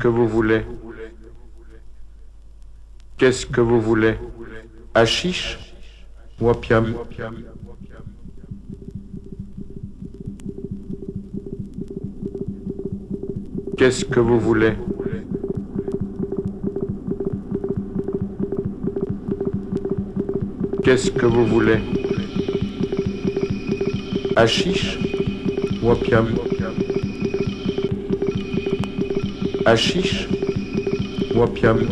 Que vous voulez. Qu'est-ce que vous voulez? Achiche ou Qu'est-ce que vous voulez? Qu'est-ce que vous voulez? Achiche ou Achiche ou opium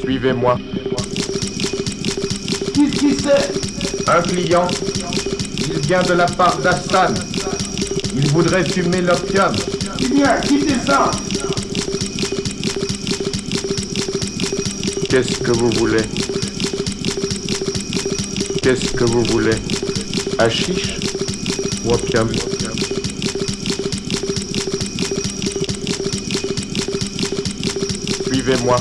Suivez-moi. Qu'est-ce qui c'est? Un client. Il vient de la part d'Assan. Il voudrait fumer l'opium. Eh bien, quittez ça? Qu'est-ce que vous voulez? Qu'est-ce que vous voulez? Achiche ou opium Suivez-moi.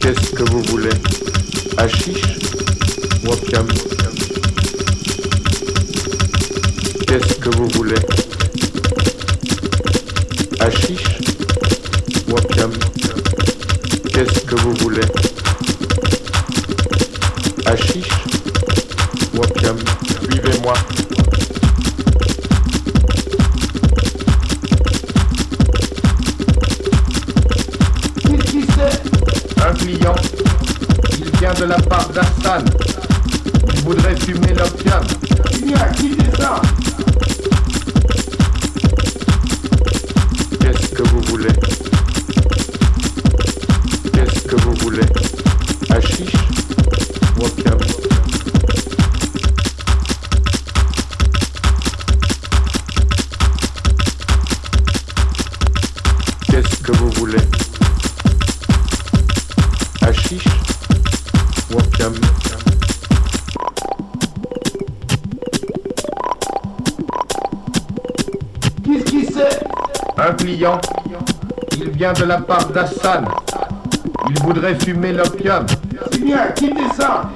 Qu'est-ce que vous voulez? Achiche ou opium? Qu'est-ce que vous voulez? Achiche ou opium? Qu'est-ce que vous voulez? Part d'Assan. Il voudrait fumer l'opium. Bien, quittez ça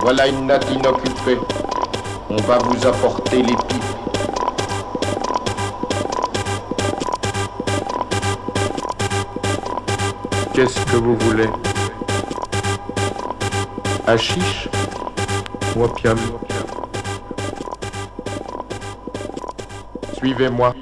Voilà une natte inoccupée. On va vous apporter les pipes. Qu'est-ce que vous voulez? Achiche ou opium? Suivez-moi.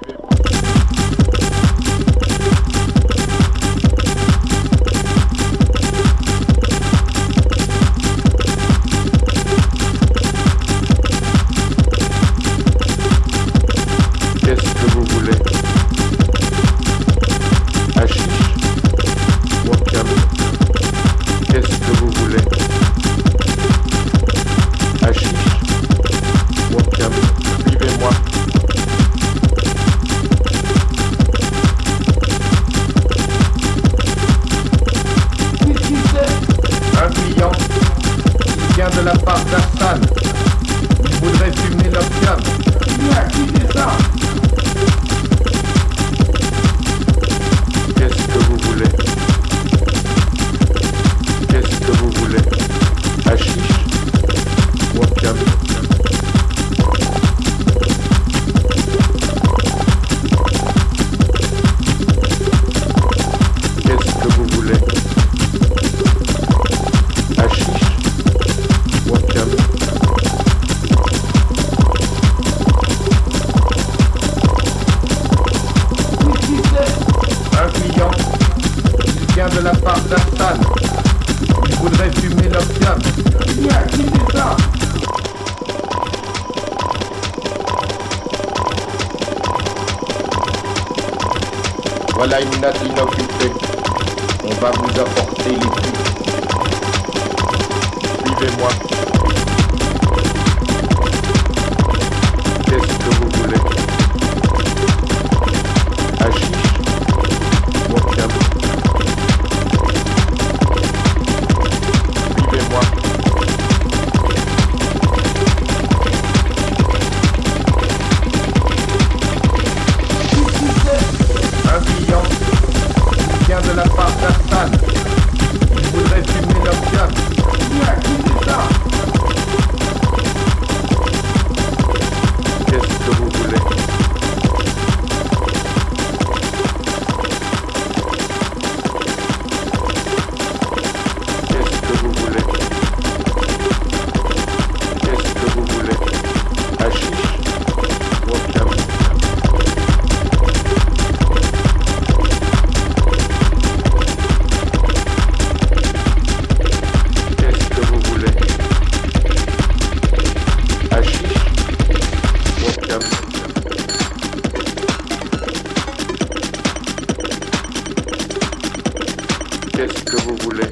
que vous voulez.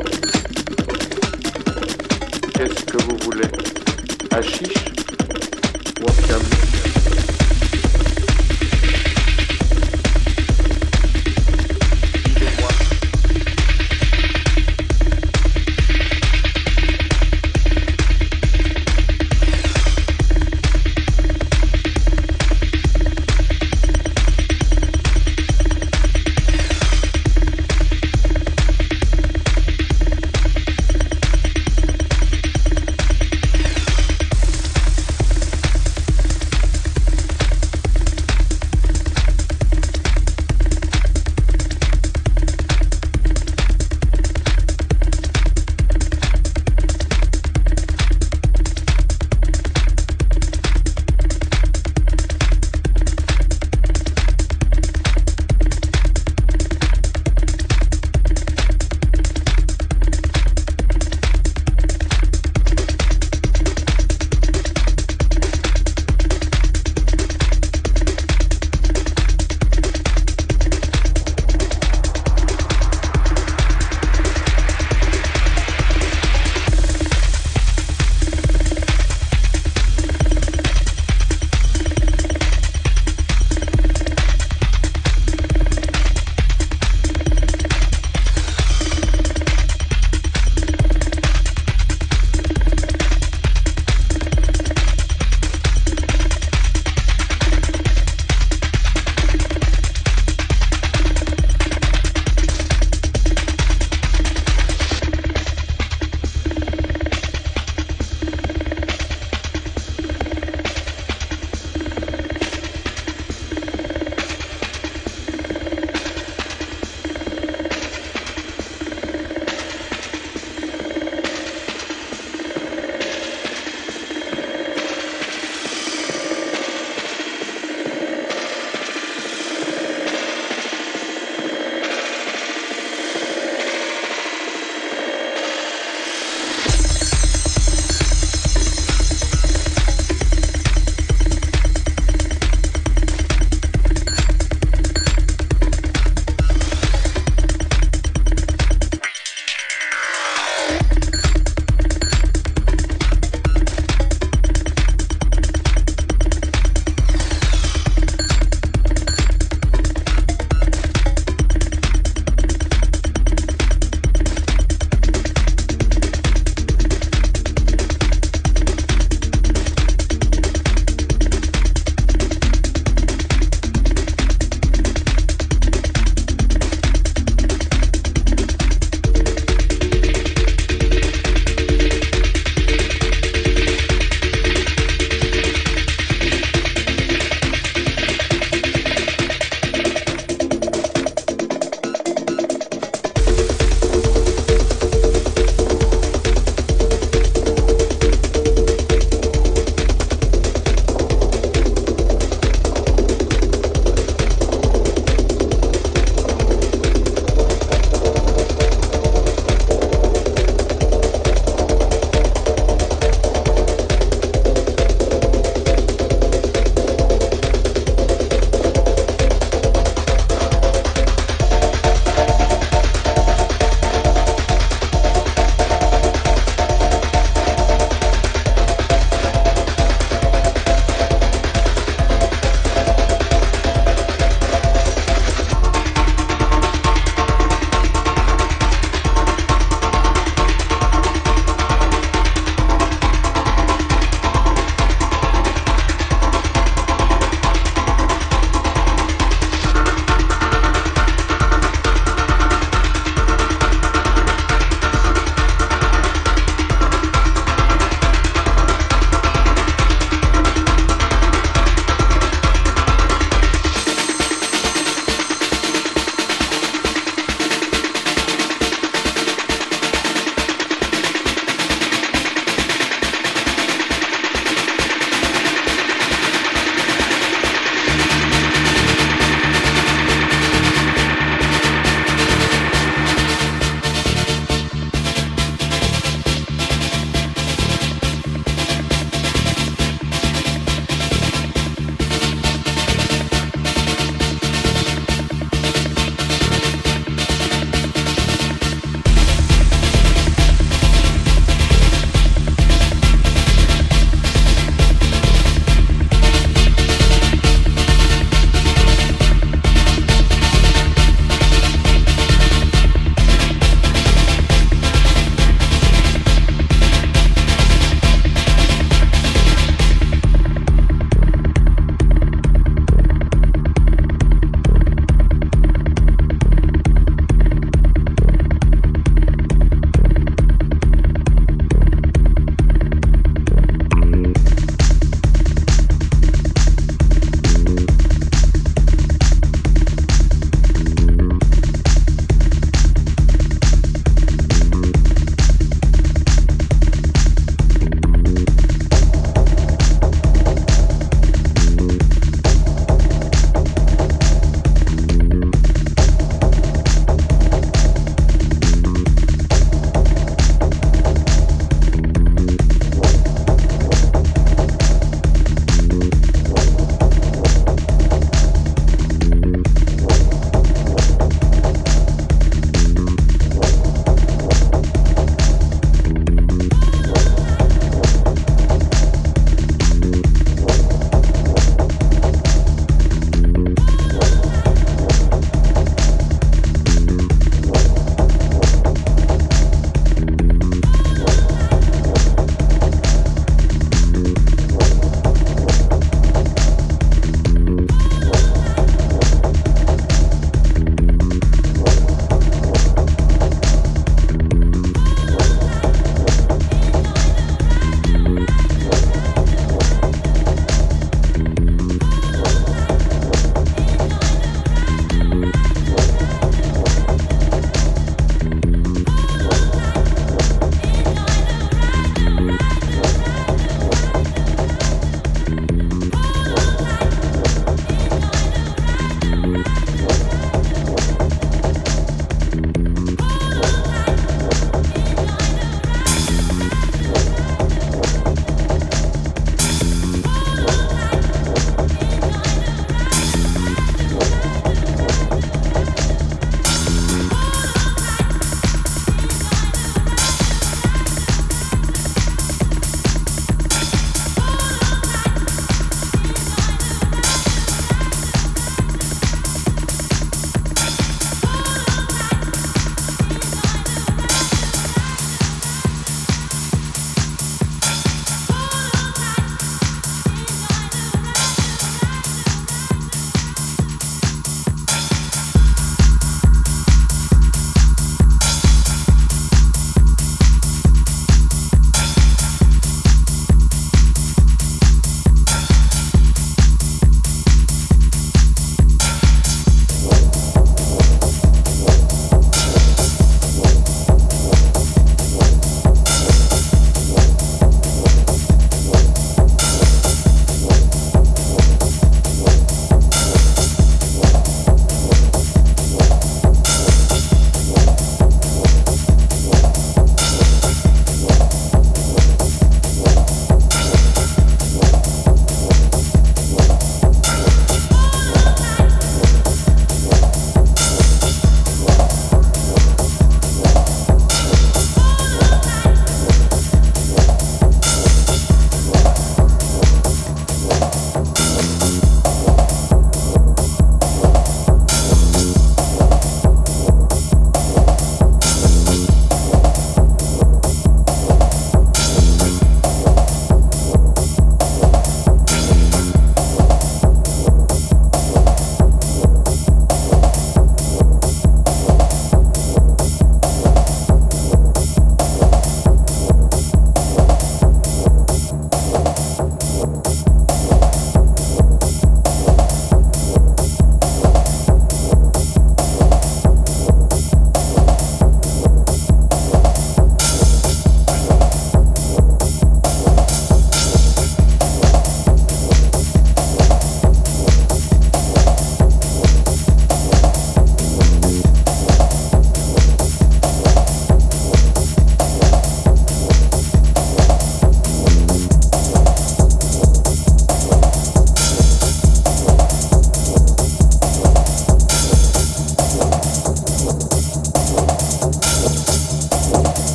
Qu'est-ce que vous voulez? Hachiche